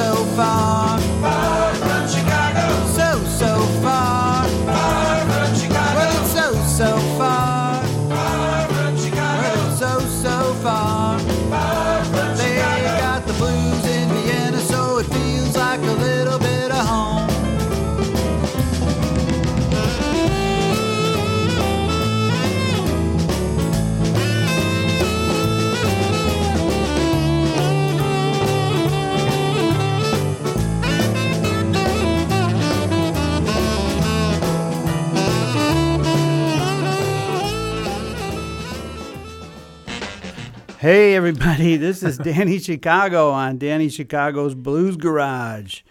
so far. Far Hey, everybody, this is Danny Chicago on Danny Chicago's Blues Garage.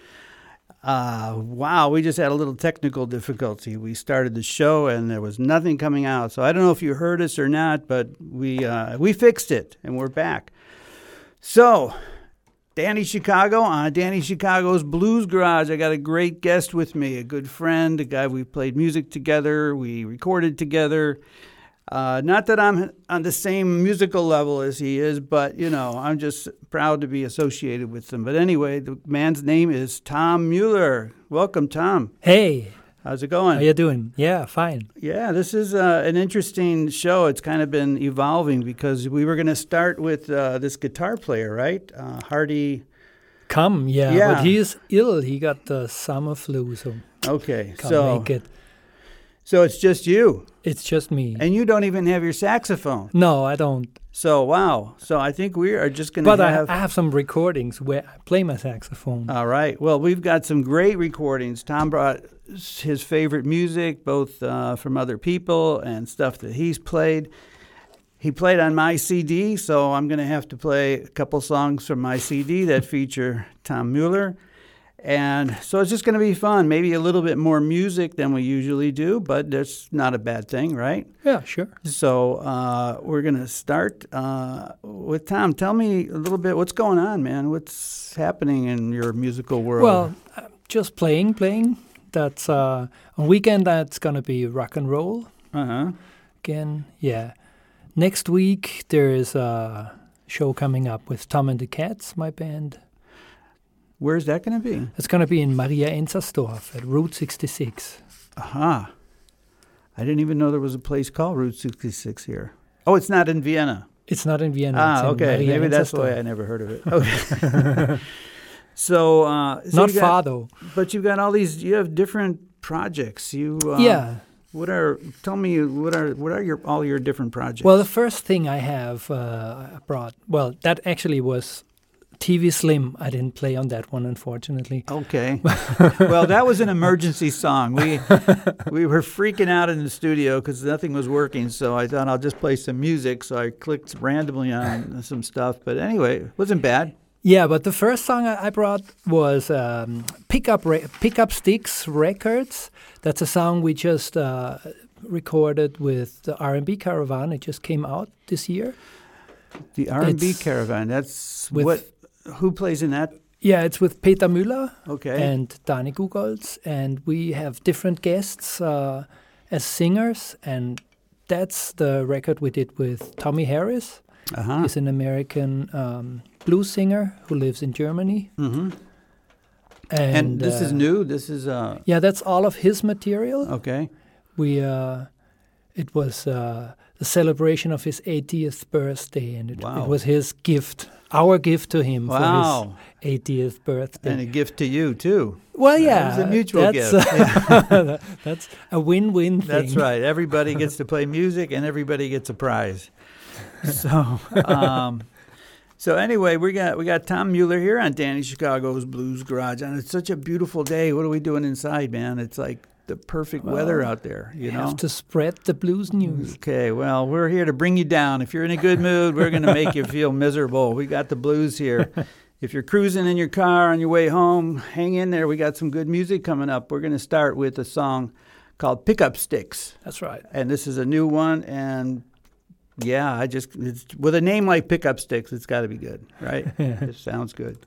Uh, wow, we just had a little technical difficulty. We started the show and there was nothing coming out. So I don't know if you heard us or not, but we, uh, we fixed it and we're back. So, Danny Chicago on Danny Chicago's Blues Garage. I got a great guest with me, a good friend, a guy we played music together, we recorded together. Uh, not that I'm on the same musical level as he is, but you know, I'm just proud to be associated with him. But anyway, the man's name is Tom Mueller. Welcome, Tom. Hey, How's it going? how you doing? Yeah, fine. Yeah, this is uh, an interesting show. It's kind of been evolving because we were going to start with uh, this guitar player, right? Uh, Hardy. Come, yeah, Yeah. but he's ill. He got the summer flu, so Okay, can't so make it. So it's just you, It's just me. and you don't even have your saxophone. no, I don't. So wow. So I think we are just going to. But have. I have some recordings where I play my saxophone. All right. Well, we've got some great recordings. Tom brought his favorite music, both uh, from other people and stuff that he's played. He played on my CD, so I'm going to have to play a couple songs from my CD that feature Tom Mueller. And so it's just going to be fun. Maybe a little bit more music than we usually do, but that's not a bad thing, right? yeah, sure. So uh, we're going to start uh, with Tom. Tell me a little bit what's going on, man. What's happening in your musical world? Well, just playing, playing. That's uh, on weekend. That's gonna be rock and roll uh huh. again. Yeah. Next week there is a show coming up with Tom and the Cats, my band. Where's that going to be? It's gonna be in Maria Enzersdorf at Route 66. Aha. I didn't even know there was a place called Route 66 here. Oh, it's not in Vienna. It's not in Vienna. ah, in okay. Maria Maybe that's why I never heard of it. Okay. so, uh, so Not got- far though. But you've got all these. You have different projects. You. Uh, yeah. What are? Tell me. What are? What are your all your different projects? Well, the first thing I have uh, brought, well, that actually was TV Slim. I didn't play on that one, unfortunately. Okay. well, that was an emergency song. We we were freaking out in the studio because nothing was working. So I thought I'll just play some music. So I clicked randomly on some stuff. But anyway, it wasn't bad. Yeah, but the first song I brought was um, Pickup Re- Pickup Sticks Records. That's a song we just uh, recorded with the R&B Caravan. It just came out this year. The R&B It's Caravan. That's with- what. Who plays in that? Yeah, it's with Peter Müller Okay. and Dani Gugolz, and we have different guests uh, as singers, and that's the record we did with Tommy Harris. uh huh. He's an American um, blues singer who lives in Germany. hmm And, And, this is uh, new. This is uh. Yeah, that's all of his material. Okay. We uh, it was uh, the celebration of his 80th birthday, and it, Wow. it was his gift, our gift to him Wow. for his 80th birthday. And a gift to you too. well, yeah. It was a mutual that's, gift. uh, that's a win-win thing. That's right. Everybody gets to play music, and everybody gets a prize. So, um, so anyway, we got we got Tom Mueller here on Danny Chicago's Blues Garage, and it's such a beautiful day. What are we doing inside, man? It's like the perfect weather out there. You You know. have to spread the blues news. Okay, well, we're here to bring you down. If you're in a good mood, we're going to make you feel miserable. We got the blues here. If you're cruising in your car on your way home, hang in there. We got some good music coming up. We're going to start with a song called Pickup Sticks. That's right. And this is a new one. And yeah, I just, it's, with a name like Pickup Sticks, it's got to be good, right? it sounds good.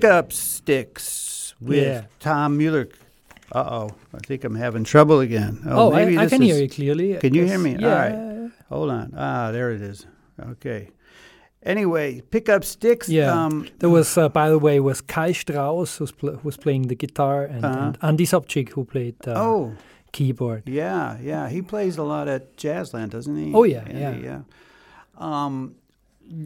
Pickup Sticks with Yeah. Tom Mueller. Uh oh, I think I'm having trouble again. Oh, I, maybe I this can is- hear you clearly. Can you hear me? Yeah. All right. Hold on. Ah, there it is. Okay. Anyway, Pickup Sticks. Yeah. Um, There was, uh, by the way, was Kai Strauss who's pl- who was playing the guitar, and, Uh-huh. and Andy Sobchik who played uh, oh, keyboard. yeah, yeah. He plays a lot at Jazzland, doesn't he? Oh, yeah, Andy? yeah. yeah. Um,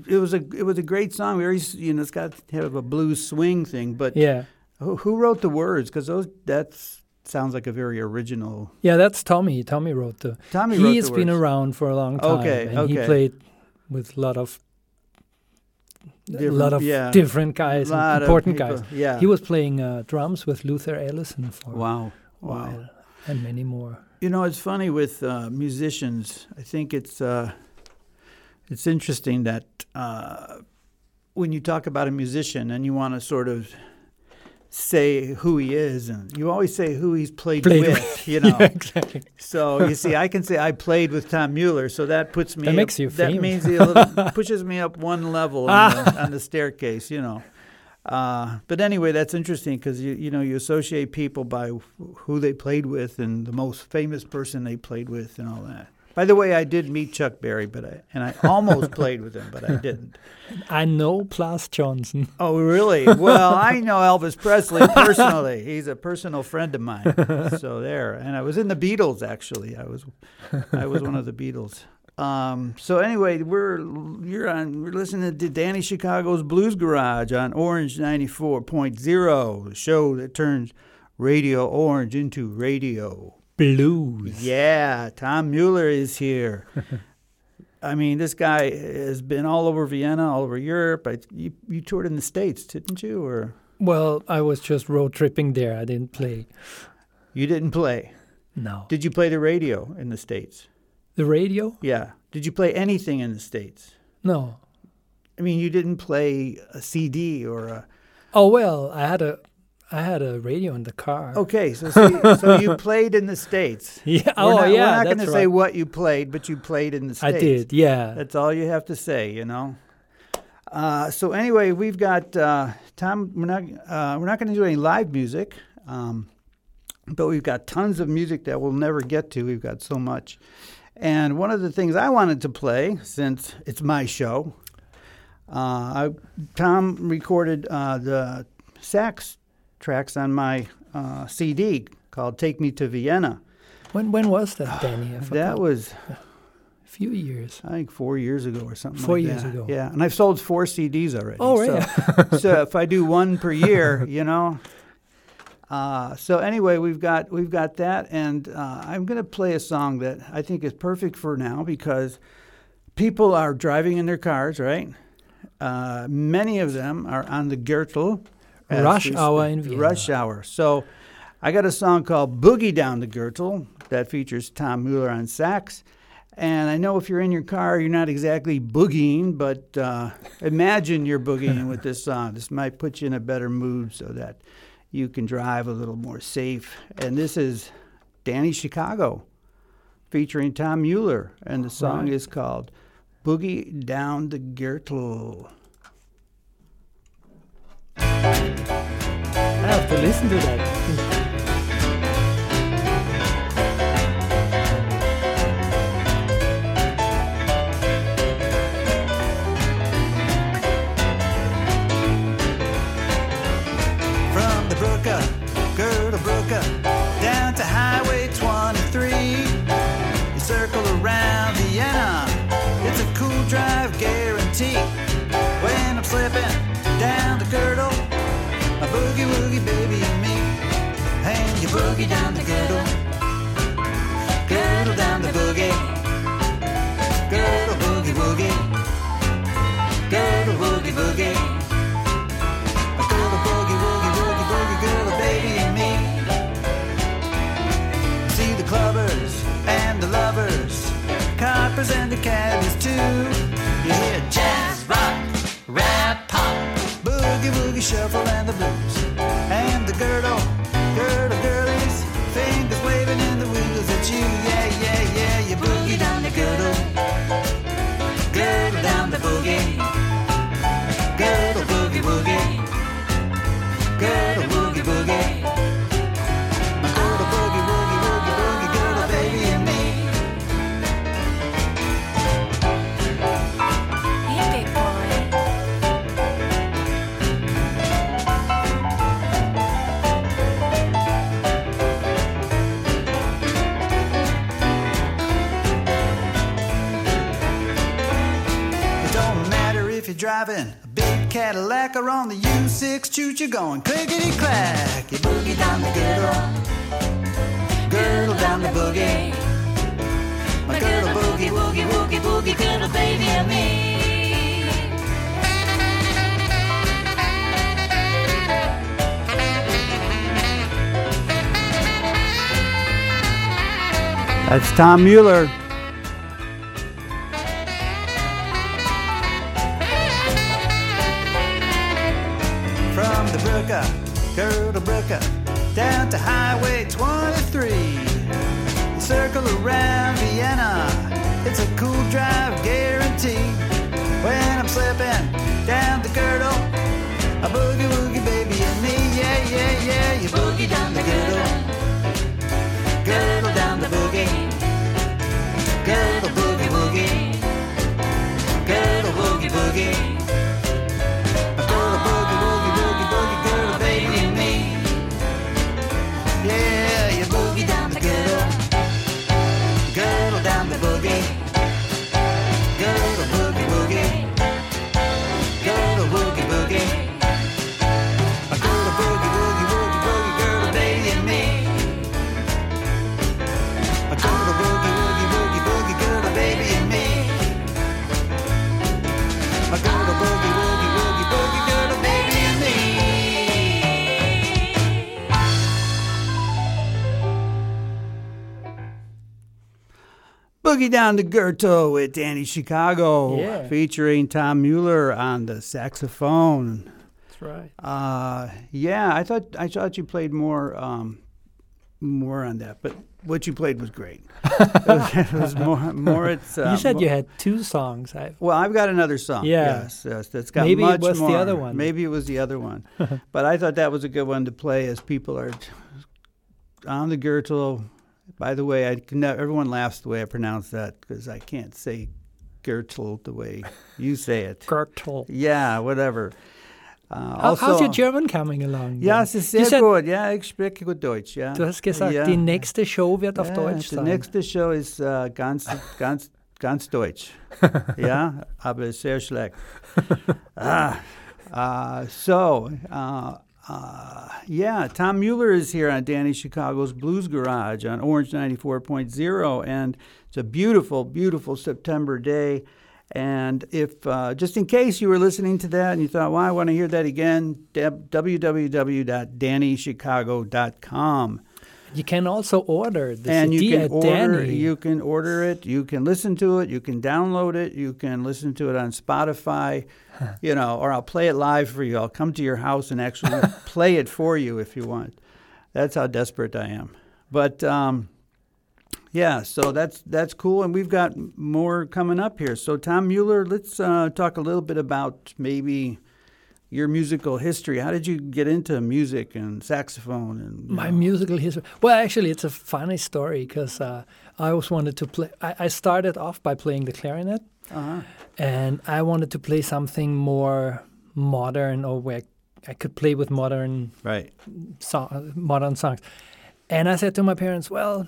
it was a it was a great song. Very you know, it's got kind of a blues swing thing. But Yeah, who, who wrote the words? Because those that's sounds like a very original. yeah, that's Tommy. Tommy wrote the. Tommy wrote He's the been around for a long time, Okay, and he played with a lot of a Different- lot of yeah. different guys, important guys. Yeah. He was playing uh, drums with Luther Allison for wow. Wow. and many more. You know, it's funny with uh, musicians. I think it's uh, it's interesting that uh, when you talk about a musician and you want to sort of say who he is, and you always say who he's played, Played with. with. You know, Yeah, exactly. so you see, I can say I played with Tom Mueller, so that puts me That up- makes you that means he a little, pushes me up one level on, the, on the staircase. You know. Uh, but anyway, that's interesting because you you know you associate people by wh- who they played with and the most famous person they played with and all that. By the way, I did meet Chuck Berry, but I and I almost played with him, but I didn't. I know Plas Johnson. Oh, really? Well, I know Elvis Presley personally. He's a personal friend of mine. So there, and I was in the Beatles actually. I was, I was one of the Beatles. Um, so anyway, we're you're on. We're listening to Danny Chicago's Blues Garage on Orange ninety four point zero, the show that turns Radio Orange into radio. Blues. Yeah, Tom Mueller is here. I mean, this guy has been all over Vienna, all over Europe. I, you, you toured in the States, didn't you? Or Well, I was just road tripping there. I didn't play. you didn't play? No. Did you play the radio in the States? The radio? Yeah. Did you play anything in the States? No. I mean, you didn't play a CD or a. Oh well, I had a I had a radio in the car. Okay, so see, so you played in the States. Yeah. We're oh not, yeah. We're not going to say what you played, but you played in the states. I did. Yeah. That's all you have to say, you know. Uh, so anyway, we've got uh, Tom. We're not uh, we're not going to do any live music, um, but we've got tons of music that we'll never get to. We've got so much. And one of the things I wanted to play, since it's my show, uh, I, Tom recorded uh, the sax tracks on my uh, CD called "Take Me to Vienna." when when was that, Danny? I forgot. That was a few years. I think four years ago or something. Four like years that. ago. Yeah, and I've sold four CDs already. Oh, so- really? So, if I do one per year, you know. Uh, so anyway, we've got we've got that, and uh, I'm going to play a song that I think is perfect for now because people are driving in their cars, right? Uh, many of them are on the Gürtel. Rush hour in Vienna. Rush hour. So I got a song called "Boogie Down the Gürtel" that features Tom Mueller on sax. And I know if you're in your car, you're not exactly boogieing, but uh, imagine you're boogieing with this song. This might put you in a better mood so that you can drive a little more safe. And this is Danny Chicago featuring Tom Mueller. And the song Right. is called Boogie Down the Gürtel. To listen to that. Boogie down the girdle, girdle down the boogie, girdle boogie woogie, girdle boogie boogie. A boogie, woogie, woogie, boogie, girl, a baby and me. See the clubbers and the lovers, coppers and the caddies too. You hear jazz, rock, rap, pop, boogie, woogie, shuffle and the blues. And the girdle, girdle, you. Yeah, Cadillac on the U6 choo you're going clickety clack. You boogie down the girdle, girdle down the boogie. My girdle boogie woogie woogie boogie girdle baby and me. That's Tom Mueller. Boogie Down the Gürtel with Danny Chicago, Yeah. featuring Tom Mueller on the saxophone. That's right. Uh, yeah, I thought I thought you played more um, more on that, but what you played was great. it, was, it was more more. It's uh, you said mo- you had two songs. I, Well, I've got another song. Yeah. Yes, yes, that's got Maybe it much was the other one. Maybe it was the other one. but I thought that was a good one to play as people are on the Gürtel. By the way, I everyone laughs the way I pronounce that because I can't say Gürtel the way you say it. Gürtel. yeah, whatever. Uh, How, also, how's your German coming along? Ja, es ist sehr said- gut. Ja, ich spreche gut Deutsch. Ja. Du hast gesagt, ja. die nächste Show wird auf ja, Deutsch die sein. nächste Show ist äh, ganz, ganz, ganz deutsch. ja, aber sehr schlecht. ah, uh, so, uh, yeah, Tom Mueller is here on Danny Chicago's Blues Garage on Orange 94.0, and it's a beautiful, beautiful September day. And if, uh, just in case you were listening to that and you thought, well, I want to hear that again, www.dannychicago.com You can also order the and CD you can at order Danny. you can order it you can listen to it you can download it you can listen to it on spotify you know or i'll play it live for you i'll come to your house and actually play it for you if you want that's how desperate i am but um, yeah so that's that's cool and we've got more coming up here so tom mueller let's uh, talk a little bit about maybe your musical history how did you get into music and saxophone and My know? musical history. Well, actually, it's a funny story because uh, I always wanted to play. I, I started off by playing the clarinet, uh-huh. and I wanted to play something more modern or where I could play with modern right song, modern songs. And I said to my parents, "Well,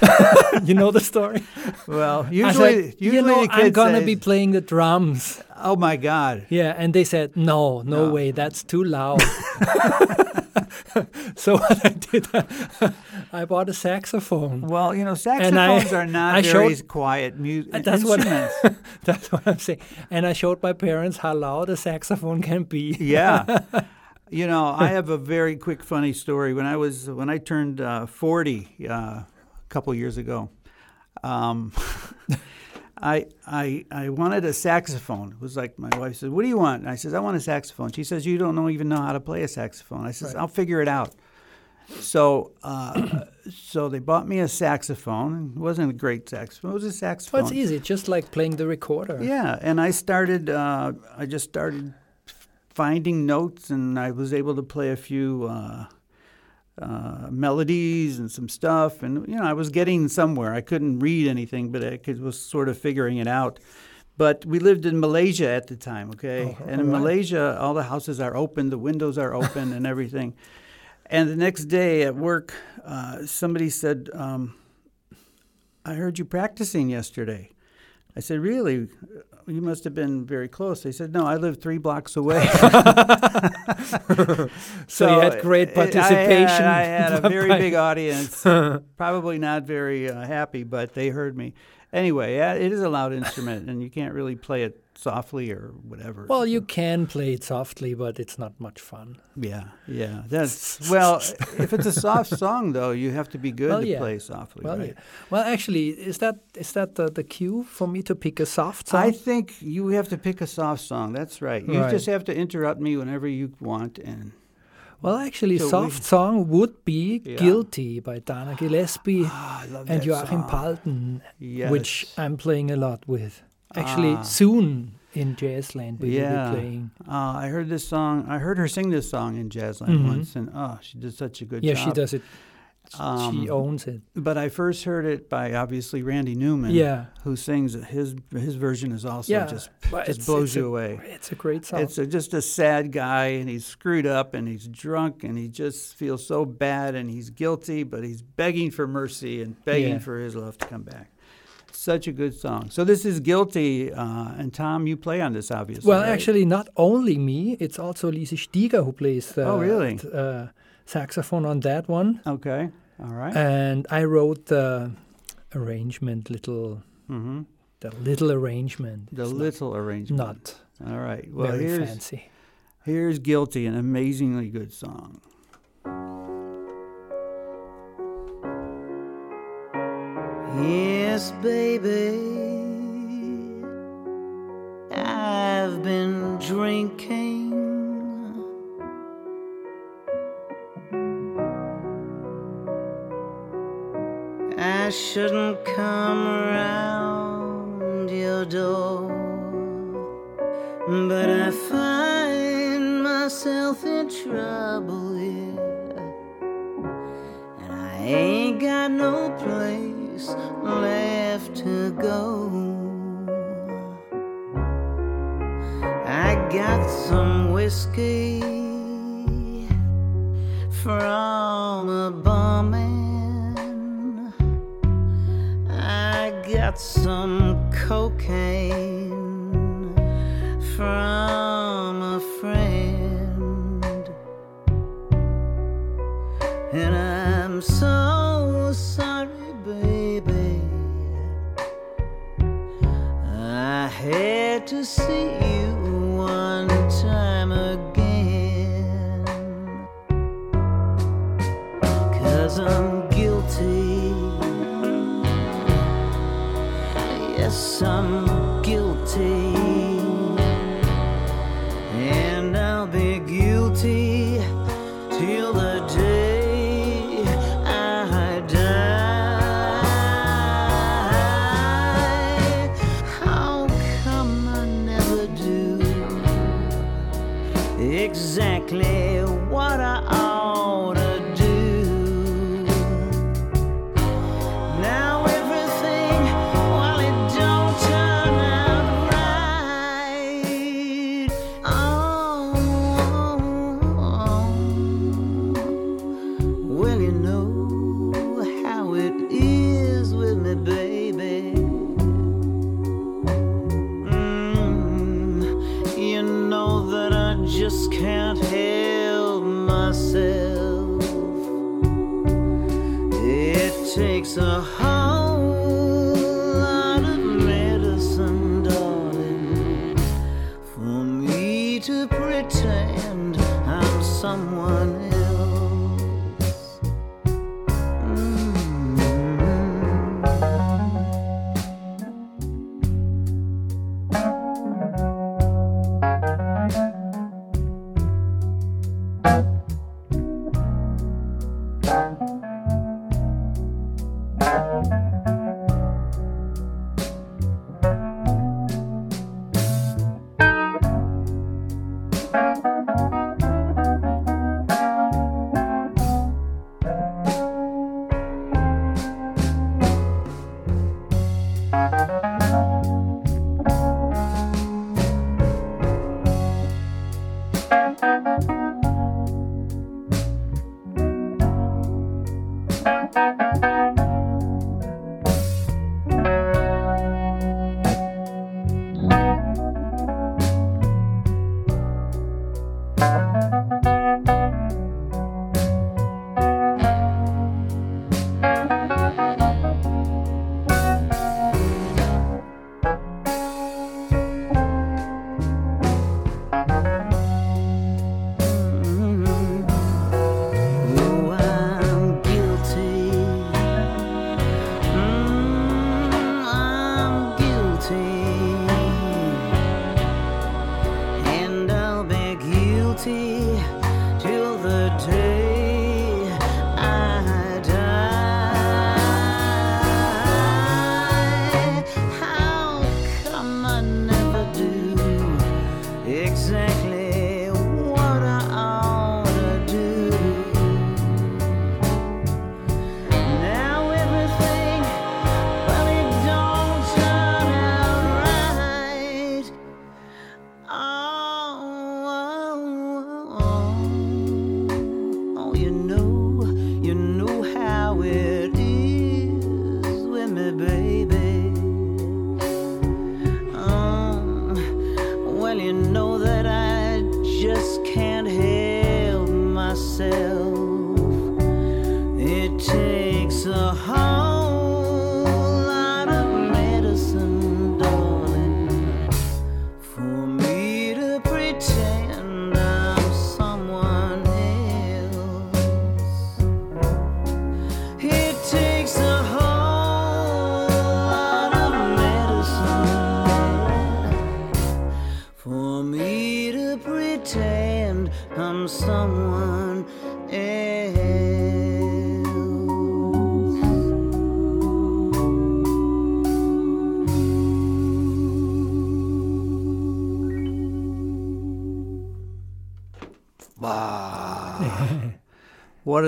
you know the story. Well, usually, said, usually you know, I'm gonna say, be playing the drums." "Oh my God!" Yeah, and they said, "No, no, No. way, that's too loud." so what I did, I bought a saxophone. Well, you know, I- saxophones are not I very showed- quiet music That's what- That's what I'm saying. And I showed my parents how loud a saxophone can be. yeah. You know, I have a very quick, funny story. When I was when I turned uh, forty uh, a couple years ago, um, I I I wanted a saxophone. It was like my wife said, "What do you want?" And I says, "I want a saxophone." She says, "You don't know, even know how to play a saxophone." I says, Right. "I'll figure it out." So, uh, so they bought me a saxophone. It wasn't a great saxophone. It was a saxophone. Well, it's easy, just like playing the recorder. Yeah, and I started. Uh, I just started finding notes, and I was able to play a few uh, uh, melodies and some stuff. And you know, I was getting somewhere. I couldn't read anything, but I could, was sort of figuring it out. But we lived in Malaysia at the time, okay? Oh, and in. Malaysia, all the houses are open, the windows are open, and everything. And the next day at work, uh, somebody said, um, I heard you practicing yesterday. I said, Really? You must have been very close. They said, No, I live three blocks away. So you had great participation I had, I had a very big audience. Probably not very uh, happy, but they heard me. Anyway, yeah, it is a loud instrument, and you can't really play it softly or whatever. Well, you can play it softly, but it's not much fun. yeah, yeah. That's well. if it's a soft song, though, you have to be good Well, to yeah. play softly, Well, right? yeah. Well, actually, is that is that the, the cue for me to pick a soft song? I think you have to pick a soft song. That's right. You Right. just have to interrupt me whenever you want, and well, actually, So soft song would be Yeah. "Guilty" by Dana Gillespie Ah, and Joachim song. Palden, Yes. which I'm playing a lot with. Actually, Ah. soon in Jazzland we Yeah. will be playing. Uh, I heard this song. I heard her sing this song in Jazzland Mhm. once, and oh, she did such a good Yeah, job. Yeah, she does it. She Um, owns it. But I first heard it by obviously Randy Newman. Yeah. who sings it. his his version is also Yeah, just just blows you a- away. It's a great song. It's a, just a sad guy, and he's screwed up, and he's drunk, and he just feels so bad, and he's guilty, but he's begging for mercy and begging Yeah. for his love to come back. Such a good song. So this is guilty, uh, and Tom, you play on this, obviously. well, right? actually, not only me. It's also Lise Stieger who plays the Oh, really? uh, saxophone on that one. Okay. All right. And I wrote the arrangement, little, mm-hmm. the little arrangement. The little not, arrangement. Not. All right. Well, very here's, fancy. Here's Guilty, an amazingly good song. Yes, baby, I've been drinking I shouldn't come around your door. But I find myself in trouble here. And I ain't got no place left to go. I got some whiskey from a bum. got some cocaine from. Música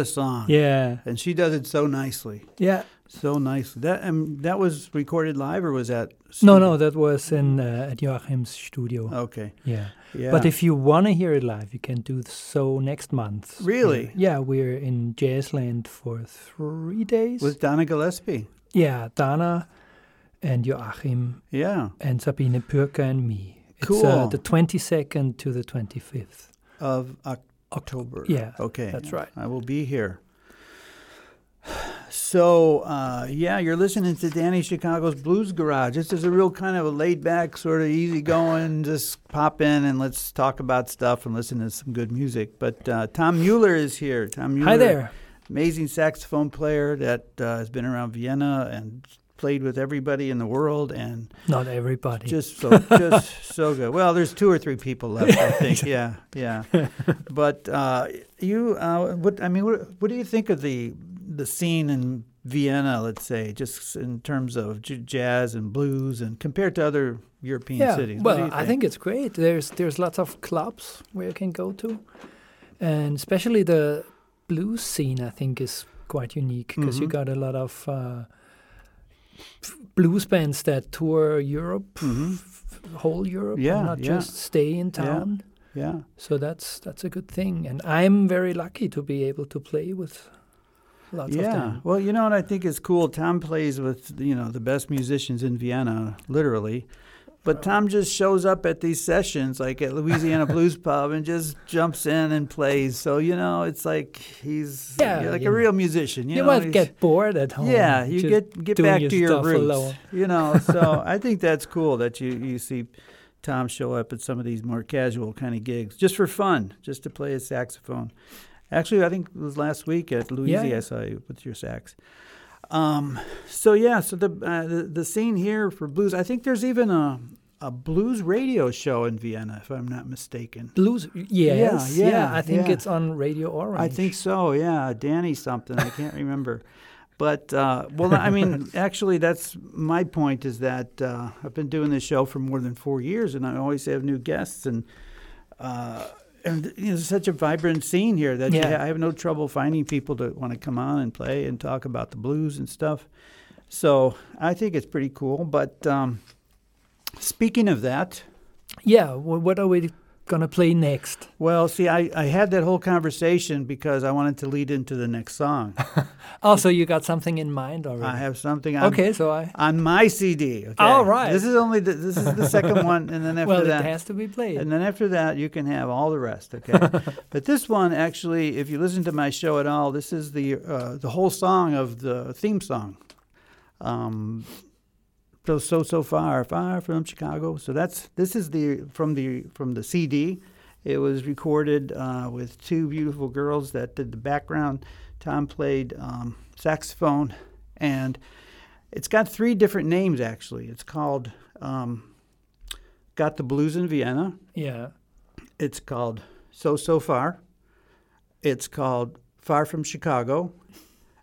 a song. Yeah, And she does it so nicely. yeah. So nicely. That um, that was recorded live or was that No, studio? no, that was in uh, at Joachim's studio. Okay. Yeah. Yeah. But if you want to hear it live, you can do so next month. Really? Yeah, we're in Jazzland for three days. with Donna Gillespie. yeah, Donna and Joachim Yeah. and Sabine Pürker and me. It's Cool. uh, the 22nd to the 25th. Of Oc- October. Yeah, Okay. that's right. I will be here. So, uh, yeah, you're listening to Danny Chicago's Blues Garage. This is a real kind of a laid back, sort of easy going, just pop in and let's talk about stuff and listen to some good music. But uh, Tom Mueller is here. Tom Mueller, Hi there. amazing saxophone player that uh, has been around Vienna and played with everybody in the world and Not everybody. just so just so good. Well, there's two or three people left, I think. Yeah, yeah. But uh, you, uh, what I mean, what, what do you think of the the scene in Vienna? Let's say, just in terms of j- jazz and blues, and compared to other European yeah. cities. Well, you I think it's great. There's there's lots of clubs where you can go to, and especially the blues scene. I think is quite unique because you Mhm. got a lot of uh, blues bands that tour Europe, Mhm. f- whole Europe, Yeah, not yeah. just stay in town. Yeah, So that's that's a good thing, and I'm very lucky to be able to play with lots of yeah. Well, you know what I think is cool. Tom plays with you know the best musicians in Vienna, literally. But Tom just shows up at these sessions, like at Louisiana Blues Pub, and just jumps in and plays. So you know, it's like he's Yeah, like you a real musician. You, You, know, might he's- get bored at home. yeah, you get get back your to your roots. alone. You know, so I think that's cool that you you see Tom show up at some of these more casual kind of gigs just for fun, just to play his saxophone. Actually, I think it was last week at Louisi Yeah, yeah. I saw you with your sax. Um, so yeah, so the, uh, the the scene here for blues, I think there's even a a blues radio show in Vienna, if I'm not mistaken. Blues, yes, yeah, yeah, I think yeah. it's on Radio Orange. I think so. Yeah, Danny something. I can't remember. But uh, well, I mean, actually, that's my point. Is that uh, I've been doing this show for more than four years, and I always have new guests, and uh, and you know, it's such a vibrant scene here that Yeah. ha- I have no trouble finding people to want to come on and play and talk about the blues and stuff. So I think it's pretty cool. But um, speaking of that, Yeah, wh- what are we gonna play next? well, see, I, I had that whole conversation because I wanted to lead into the next song. Also, you got something in mind already. I have something on, Okay, so I. on my CD. Okay? All right. This is only the, this is the second one, and then after Well, that, it has to be played. and then after that, you can have all the rest. Okay. but this one, actually, if you listen to my show at all, this is the uh, the whole song of the theme song. Um, so so so far, far from Chicago. So that's this is the from the from the CD. It was recorded uh, with two beautiful girls that did the background. Tom played um, saxophone, and it's got three different names actually. It's called um, "Got the Blues in Vienna." yeah. It's called "So So Far." It's called "Far from Chicago,"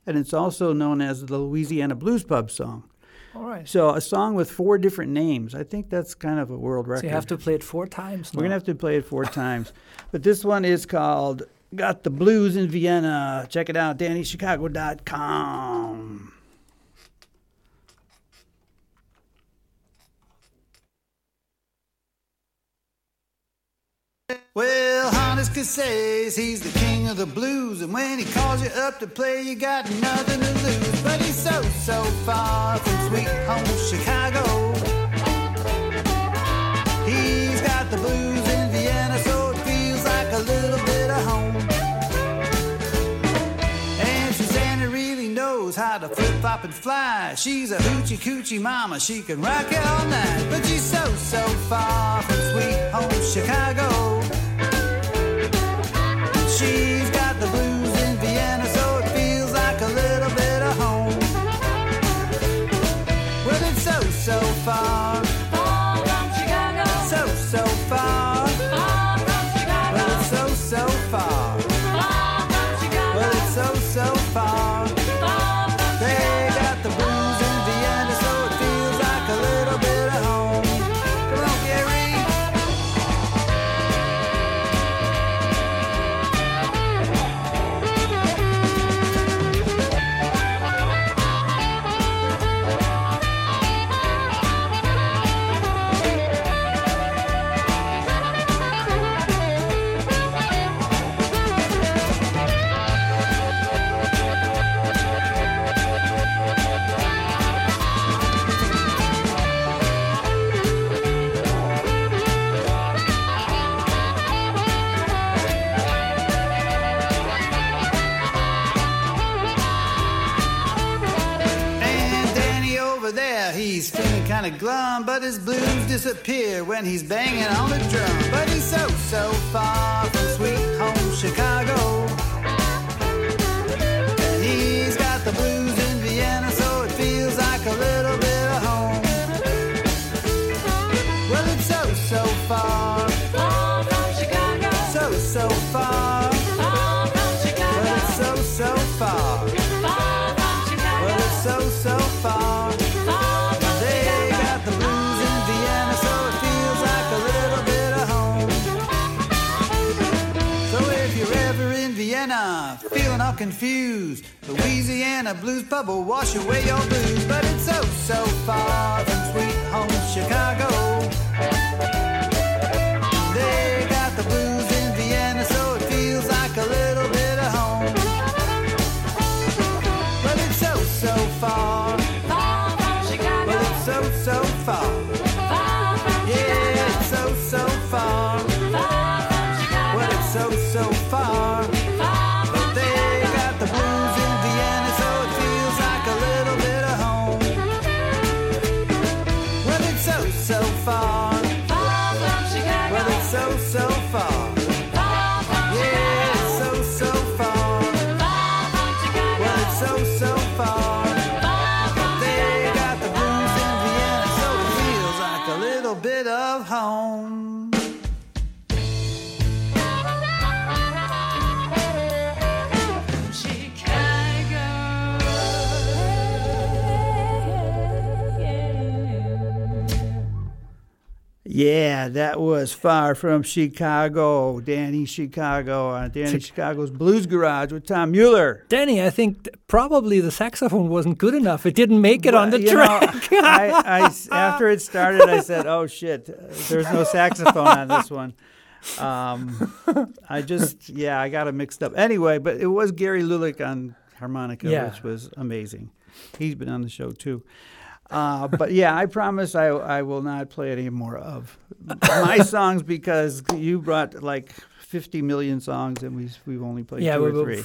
and it's also known as the Louisiana Blues Pub song. All right. So a song with four different names. I think that's kind of a world record. So you have to play it four times. We're gonna have to play it four times, but this one is called "Got the Blues in Vienna." Check it out, DannyChicago.com. Well, Hanukkah says he's the king of the blues, and when he calls you up to play, you got nothing to lose. But he's so, so far from sweet home Chicago. He's got the blues in Vienna, so it feels like a little bit of home. And Susanna really knows how to flip flop and fly. She's a hoochie coochie mama, she can rock you all night. But she's so, so far from sweet home Chicago. She's got the blues in Vienna, so it feels like a little bit of home. Well, it's so, so far, kinda glum, but his blues disappear when he's banging on the drum. But he's so, so far from sweet home Chicago. Confused, Louisiana blues will wash away your blues. But it's so, so far from sweet home Chicago. Yeah, that was Far From Chicago. Danny Chicago on Danny Chicago's Blues Garage with Tom Mueller. Danny, I think th- probably the saxophone wasn't good enough. It didn't make it on the you know, track. I, I after it started, I said, "Oh shit, uh, there's no saxophone on this one." Um, I just, yeah, I got it mixed up. Anyway, but it was Gary Lulick on harmonica, Yeah. which was amazing. He's been on the show too. Uh, but yeah, I promise I I will not play any more of my songs because you brought like 50 million songs and we we've only played yeah, two we or will, three.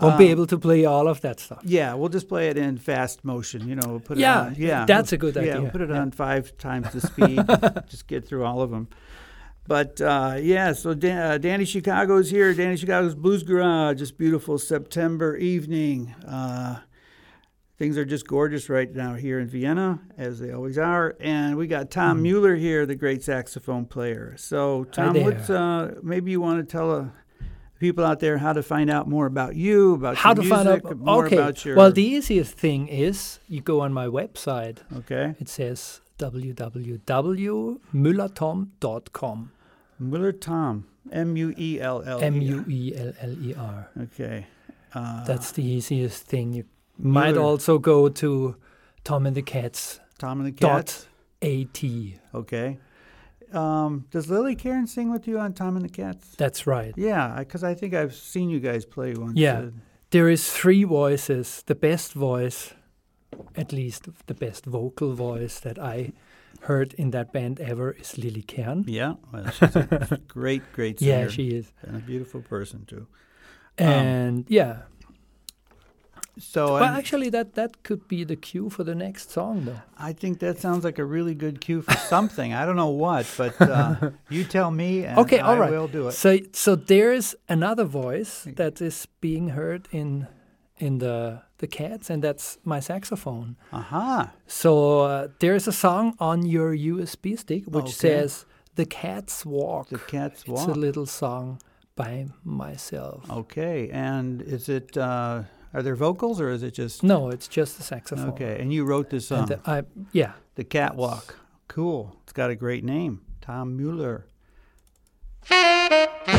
won't be Um, able to play all of that stuff. Yeah, we'll just play it in fast motion. You know, we'll put Yeah, it on. Yeah, that's we'll- a good yeah, idea. we'll put it Yeah. on five times the speed. just get through all of them. But uh, yeah, so Dan, uh, Danny Chicago's here. Danny Chicago's Blues Garage. This beautiful September evening. Uh, things are just gorgeous right now here in Vienna, as they always are. And we got Tom Hmm. Mueller here, the great saxophone player. So Tom, what's uh, maybe you want to tell uh, people out there how to find out more about you, about How your to find out? more Okay. about your Well, the easiest thing is you go on my website. okay It says www.muellertom.com. Mueller Tom M U E L L M U E L L E R. okay uh, That's the easiest thing. You might Mueller. also go to Tom and the Cats Tom and the Cats. dot at. okay. Um, does Lily Karen sing with you on Tom and the Cats? That's right. Yeah, because I think I've seen you guys play once. Yeah. uh, There is three voices. The best voice, at least the best vocal voice that I heard in that band ever is Lily Kern. yeah. Well, she's a great, great singer. Yeah, she is. and a beautiful person too. Um, And yeah. So Well, I'm- actually, that, that could be the cue for the next song, though. I think that sounds like a really good cue for something. I don't know what, but uh, you tell me, and Okay, I all right. will do it. So, so there's another voice that is being heard in in the the cats, and that's my saxophone. Aha. So uh, there's a song on your USB stick which Okay. says "The Cats Walk." The Cats Walk. It's a little song by myself. Okay, and is it? Uh, are there vocals or is it just? No, it's just the saxophone. Okay, and you wrote this song, the, I yeah. "The Catwalk." Cool. It's got a great name, Tom Mueller.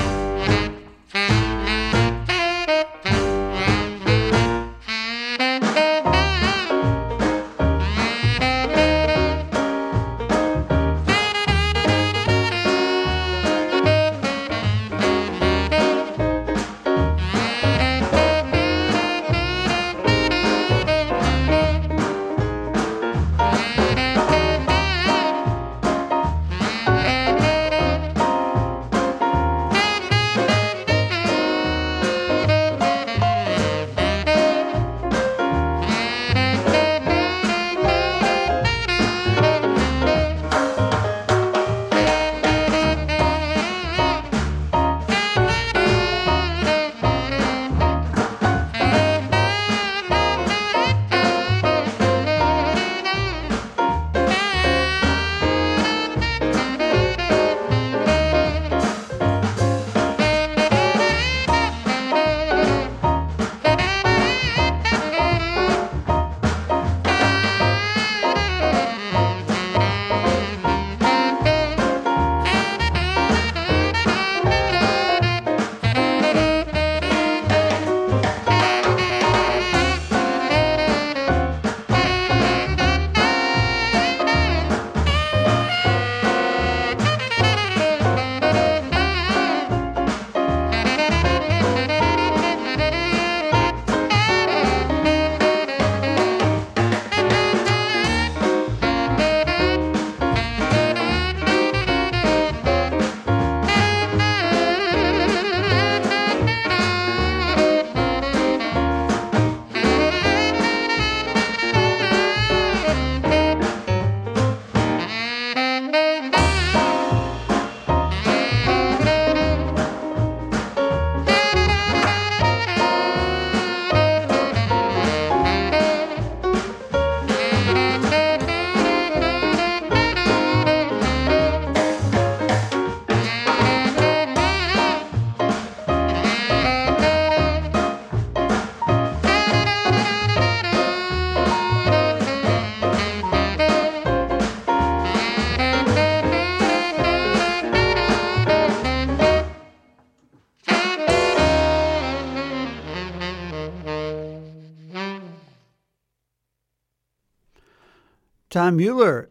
Tom Mueller.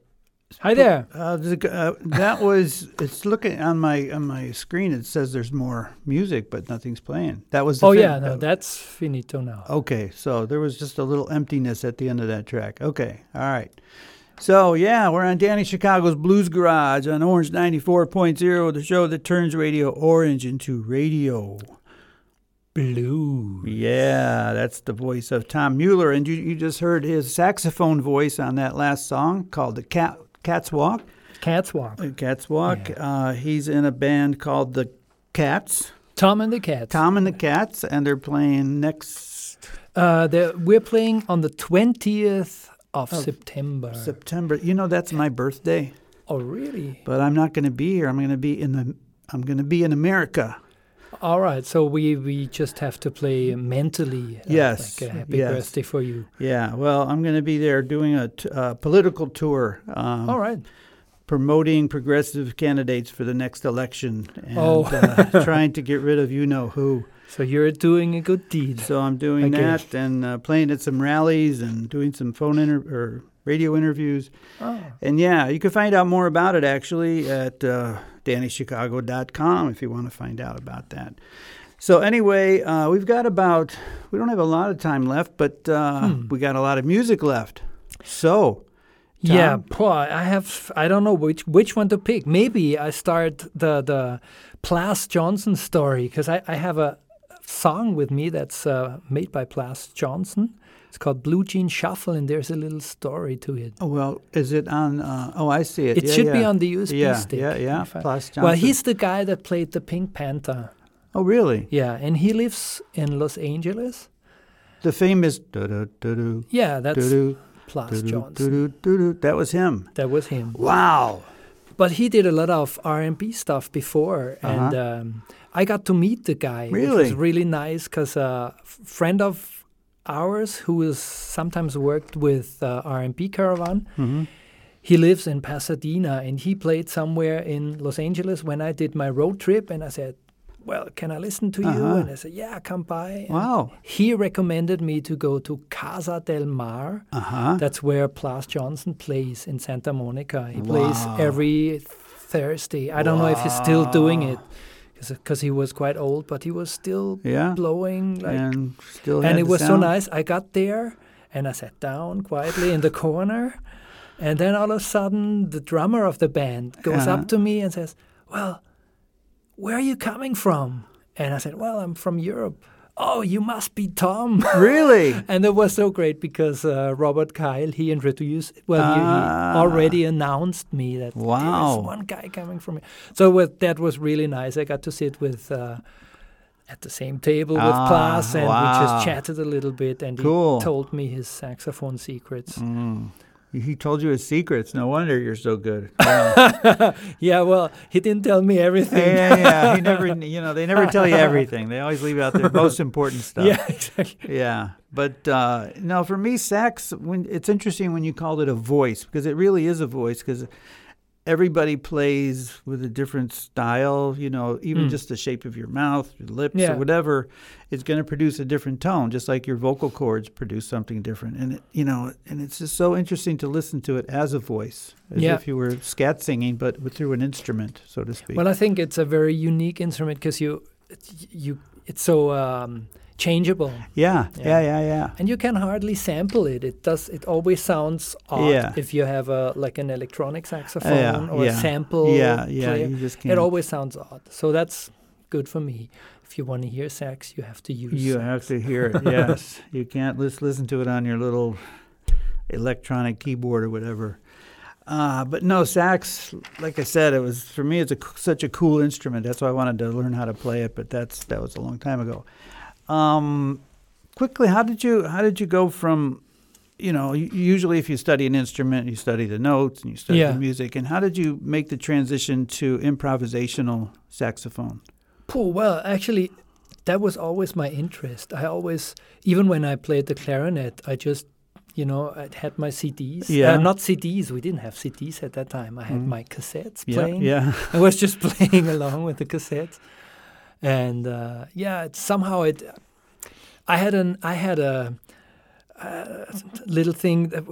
Hi there. Uh, uh, that was. It's looking on my on my screen. It says there's more music, but nothing's playing. That was. The Oh fin- yeah, no, uh, that's finito now. Okay, so there was just a little emptiness at the end of that track. Okay, all right. So yeah, we're on Danny Chicago's Blues Garage on Orange 94.0, the show that turns Radio Orange into radio. Blue. Yeah, that's the voice of Tom Mueller, and you, you just heard his saxophone voice on that last song called "The Cat Cat's Walk." Cats walk. Cat's Walk. Uh, he's in a band called the Cats, Tom and the Cats. Tom and the Cats, and they're playing next Uh, the- we're playing on the 20th of September. September. You know, that's my birthday. oh, really? but I'm not going to be here. I'm going to be in the I'm going to be in America. All right. So we, we just have to play mentally. uh, Yes, Like a happy yes. birthday for you. Yeah, well, I'm going to be there doing a t- uh, political tour, um, All right. promoting progressive candidates for the next election, and Oh. uh, trying to get rid of you know who. So you're doing a good deed. So I'm doing Okay. that and uh, playing at some rallies and doing some phone inter- or radio interviews. Oh. And yeah, you can find out more about it actually at uh, DannyChicago.com if you want to find out about that. So anyway, uh, we've got about we don't have a lot of time left, but uh, Hmm. we got a lot of music left. So Yeah, Tom? poor. I have. I don't know which which one to pick. Maybe I start the the Plas Johnson story because I, I have a song with me that's uh, made by Plas Johnson. It's called Blue Jean Shuffle, and there's a little story to it. oh, well, is it on? Uh, oh, I see it. It Yeah, should be on the USB yeah, stick. Yeah, yeah, Plas Well, he's the guy that played the Pink Panther. oh really? Yeah, and he lives in Los Angeles. The famous Yeah, that's Plas Johnson. That was him. That was him. Wow. But he did a lot of R&B stuff before, and um, I got to meet the guy. Which Uh-huh. Really? was really nice because a friend of ours who has sometimes worked with uh, R&B Caravan, Mhm. he lives in Pasadena, and he played somewhere in Los Angeles when I did my road trip, and I said, well, can I listen to you? Uh-huh. And I said, yeah, come by. And Wow. He recommended me to go to Casa del Mar. Uh huh. That's where Plas Johnson plays in Santa Monica. He plays every Thursday. I don't know if he's still doing it because he was quite old, but he was still Yeah. blowing like. And, and still had it was so nice. I got there and I sat down quietly in the corner, and then all of a sudden the drummer of the band goes Uh-huh. up to me and says, "Well, where are you coming from?" And I said, "Well, I'm from Europe." Oh, you must be Tom. Really? And it was so great because uh, Robert Kyle, he introduced, well, he, Ah. he already announced me that Wow. there's one guy coming from here. So with, that was really nice. I got to sit with, uh, at the same table with Ah, Plas and we just chatted a little bit and Cool. he told me his saxophone secrets. Mm. He told you his secrets. No wonder you're so good. Yeah, Yeah, well, he didn't tell me everything. yeah, yeah. He never, you know, they never tell you everything. They always leave out the most important stuff. Yeah, exactly. Yeah, but uh, no, for me, sax. When it's interesting when you called it a voice because it really is a voice because everybody plays with a different style. You know, even Mm. just the shape of your mouth, your lips, Yeah. or whatever, is going to produce a different tone. Just like your vocal cords produce something different, and it, you know, and it's just so interesting to listen to it as a voice, as Yeah. if you were scat singing, but through an instrument, so to speak. Well, I think it's a very unique instrument because you, it's- you, it's so um, changeable. yeah, Yeah. yeah, yeah, yeah. And you can hardly sample it. It does. It always sounds odd Yeah. if you have a like an electronic saxophone or yeah. a sample. Yeah, yeah. player. You just can't. It always sounds odd. So that's good for me. If you want to hear sax, you have to use. You sax. have to hear it. Yes, you can't just listen to it on your little electronic keyboard or whatever. Uh, but no, sax. Like I said, it was for me. It's a such a cool instrument. That's why I wanted to learn how to play it. But that's that was a long time ago. Um, quickly, how did you how did you go from, you know, usually if you study an instrument, you study the notes and you study Yeah. the music. And how did you make the transition to improvisational saxophone? Pooh, well, actually, that was always my interest. I always, even when I played the clarinet, I just, you know, I had my CDs. Yeah. Uh, not CDs. We didn't have CDs at that time. I had Mm. my cassettes Yeah, playing. yeah. I was just playing along with the cassettes, and uh, yeah, it, somehow it. I had an I had a, uh little thing that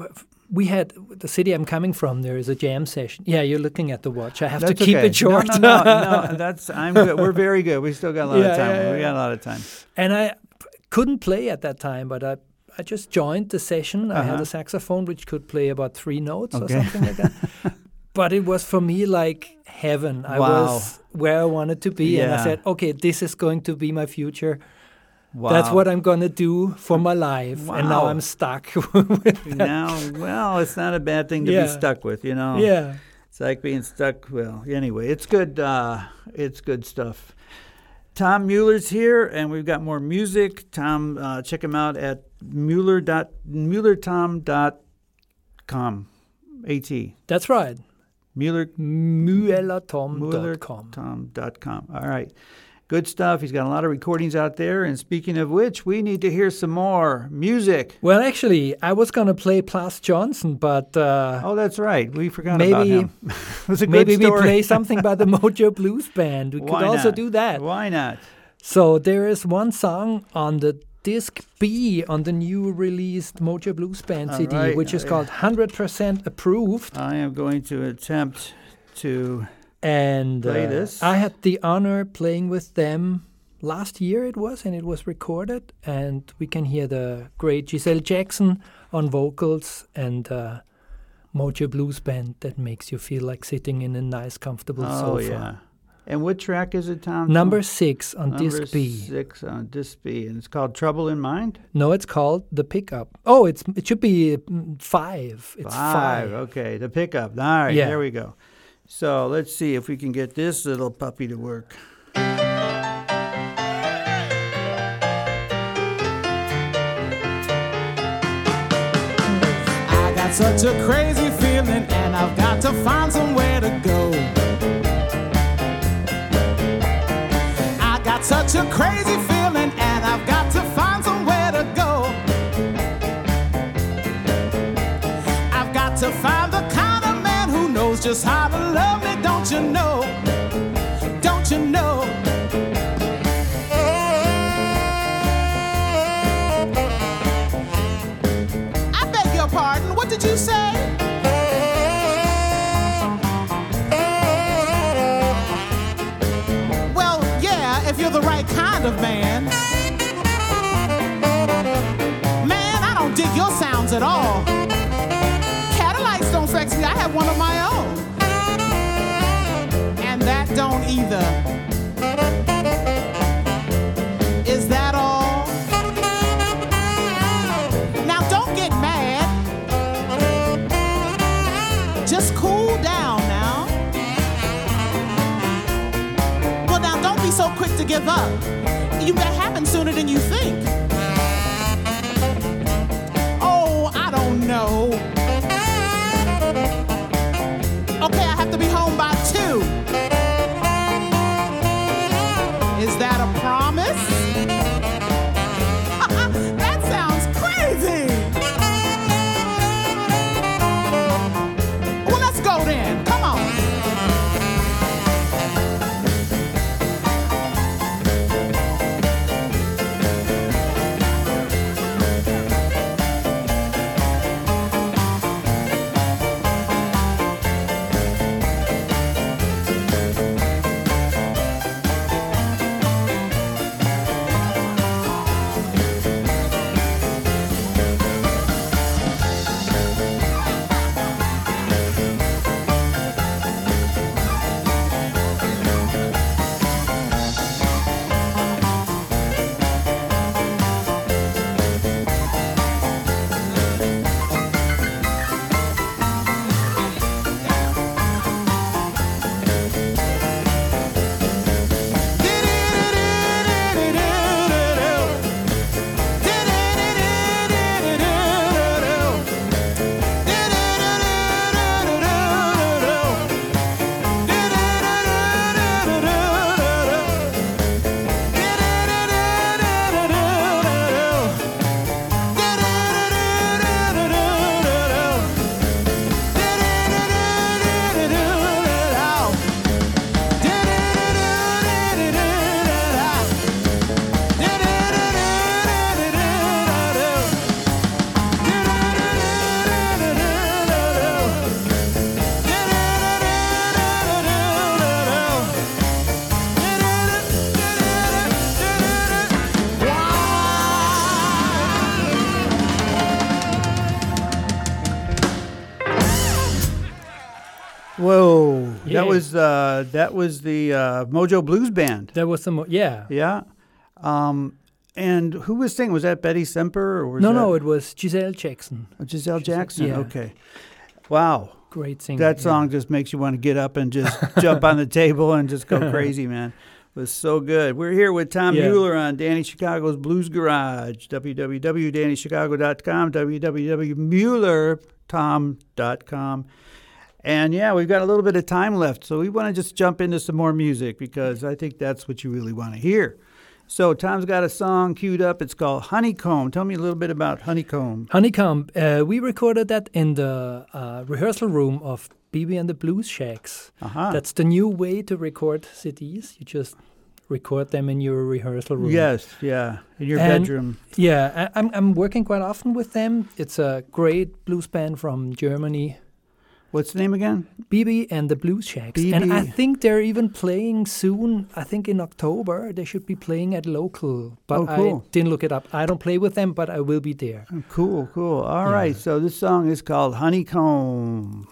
we had the city I'm coming from. There is a jam session. Yeah, you're looking at the watch. I have That's to keep okay. it short. No, no, no, no, That's I'm good. We're very good. We still got a lot Yeah, of time. yeah, We got a lot of time. and I couldn't play at that time, but I I just joined the session. I had Uh-huh. a saxophone which could play about three notes or something like that. but it was for me like heaven. I Wow. was where I wanted to be, and I said, okay, this is going to be my future. Wow. That's what I'm gonna do for my life. And now I'm stuck now, well, it's not a bad thing to Yeah. be stuck with, you know. Yeah. It's like being stuck. Well, anyway, it's good. Uh, it's good stuff. Tom Mueller's here, and we've got more music. Tom, uh, check him out at Mueller dot MuellerTom dot com. At That's right. Mueller MuellerTom.com. MuellerTom.com. All right. Good stuff. He's got a lot of recordings out there. And speaking of which, we need to hear some more music. Well, actually, I was gonna play Plas Johnson, but uh, Oh, that's right. We forgot about maybe him. it was a maybe good we play something by the Mojo Blues Band. We Why could also do that. Why not? So there is one song on the disc B on the new released Mojo Blues Band All CD, right. which is called 100% Approved. I am going to attempt to. And Play uh, this. I had the honor playing with them last year, it was, and it was recorded. And we can hear the great Gisele Jackson on vocals and uh, Mojo Blues Band that makes you feel like sitting in a nice, comfortable Oh, sofa. yeah. And what track is it, Tom? Number six on Number disc B. six on disc B. And it's called Trouble in Mind? No, it's called the pickup. Oh, it's it should be mm, five. It's five. five. Okay, the pickup. All right, Yeah. there we go. So let's see if we can get this little puppy to work. I got such a crazy feeling, and I've got to find somewhere such a crazy feeling, and I've got to find somewhere to go. I've got to find the kind of man who knows just how to love me, don't you know? Don't you know? I beg your pardon, what did you say? Of man. Man, I don't dig your sounds at all. Cadillacs don't vex me, I have one of my own. And that don't either. Is that all? Now don't get mad. Just cool down now. Well, now don't be so quick to give up. Sooner than you think. Uh, that was the uh, Mojo Blues Band. That was the mo- yeah. Yeah. Um, and who was singing? Was that Betty Semper or was No, that no, it was Gisele Jackson. Gisele Jackson? yeah. Okay. Wow. Great singer. That yeah. song just makes you want to get up and just jump on the table and just go crazy, man. It was so good. We're here with Tom Yeah. Mueller on Danny Chicago's Blues Garage, www.dannychicago.com, www.muellertom.com. And yeah, we've got a little bit of time left, so we want to just jump into some more music because I think that's what you really want to hear. So Tom's got a song queued up. It's called Honeycomb. Tell me a little bit about Honeycomb. Honeycomb. Uh, we recorded that in the uh, rehearsal room of BB and the Blues Shacks. Uh-huh. That's the new way to record CDs. You just record them in your rehearsal room. Yes, yeah, in your And- bedroom. Yeah, I, I'm I'm working quite often with them. It's a great blues band from Germany, What's the name again? BB and the Blues Shacks. And I think they're even playing soon. I think in October they should be playing at local. But Oh, cool. I didn't look it up. I don't play with them, but I will be there. Oh, Cool, cool. All right, so this song is called Honeycomb.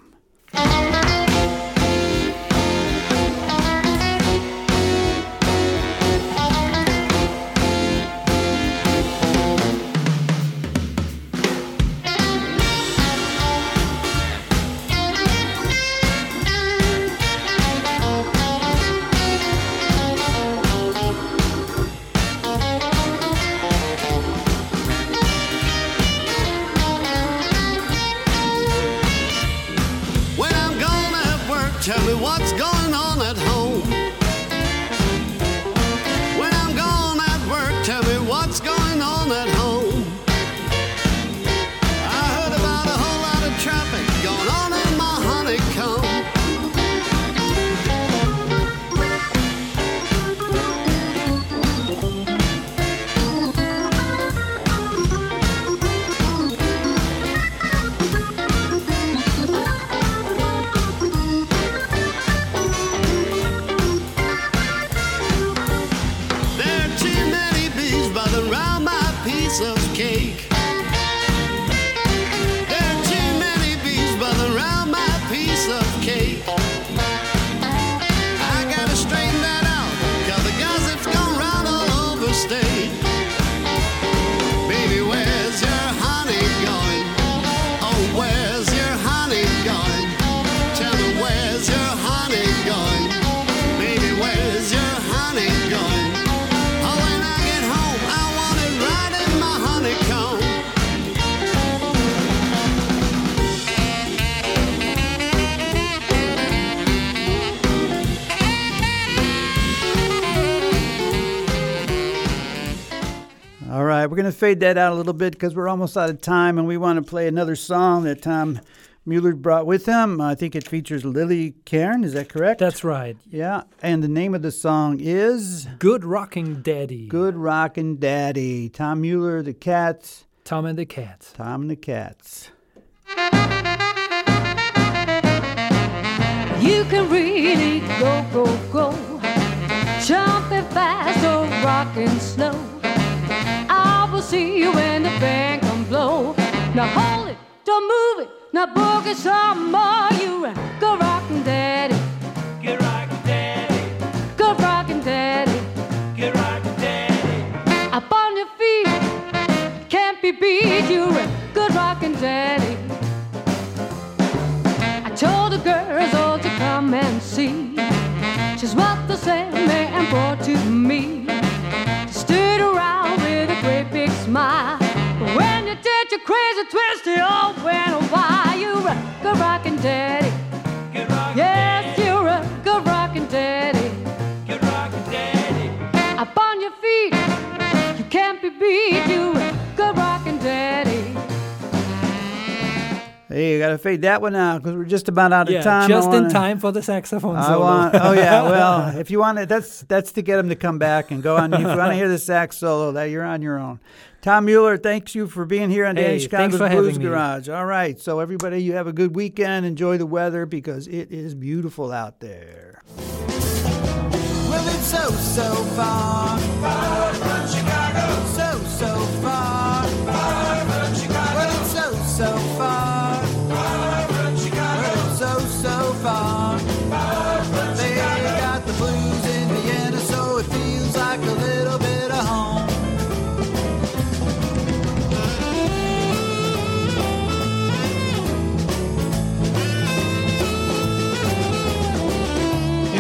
Fade that out a little bit because we're almost out of time and we want to play another song that Tom Mueller brought with him. I think it features Lily Cairn, is that correct? That's right. Yeah, and the name of the song is Good Rocking Daddy. Good Rocking Daddy. Tom Mueller, The Cats, Tom and the Cats. Tom and the Cats. You can really go, go, go. Jumping fast or rocking slow. See you when the band can blow. Now hold it, don't move it. Now book boogie some more. You go rockin' Hey, you got to fade that one uh, out because we're just about out of Yeah, time. Just in wanna- time for the saxophone I solo. want. Oh yeah. Well, if you want it, that's that's to get him to come back and go on. If you want to hear the sax solo, that you're on your own. Tom Mueller, thanks you for being here on Hey, Danny Chicago's for Blues having me. Garage. All right. So everybody, you have a good weekend. Enjoy the weather because it is beautiful out there. Well, it's so, so far. Far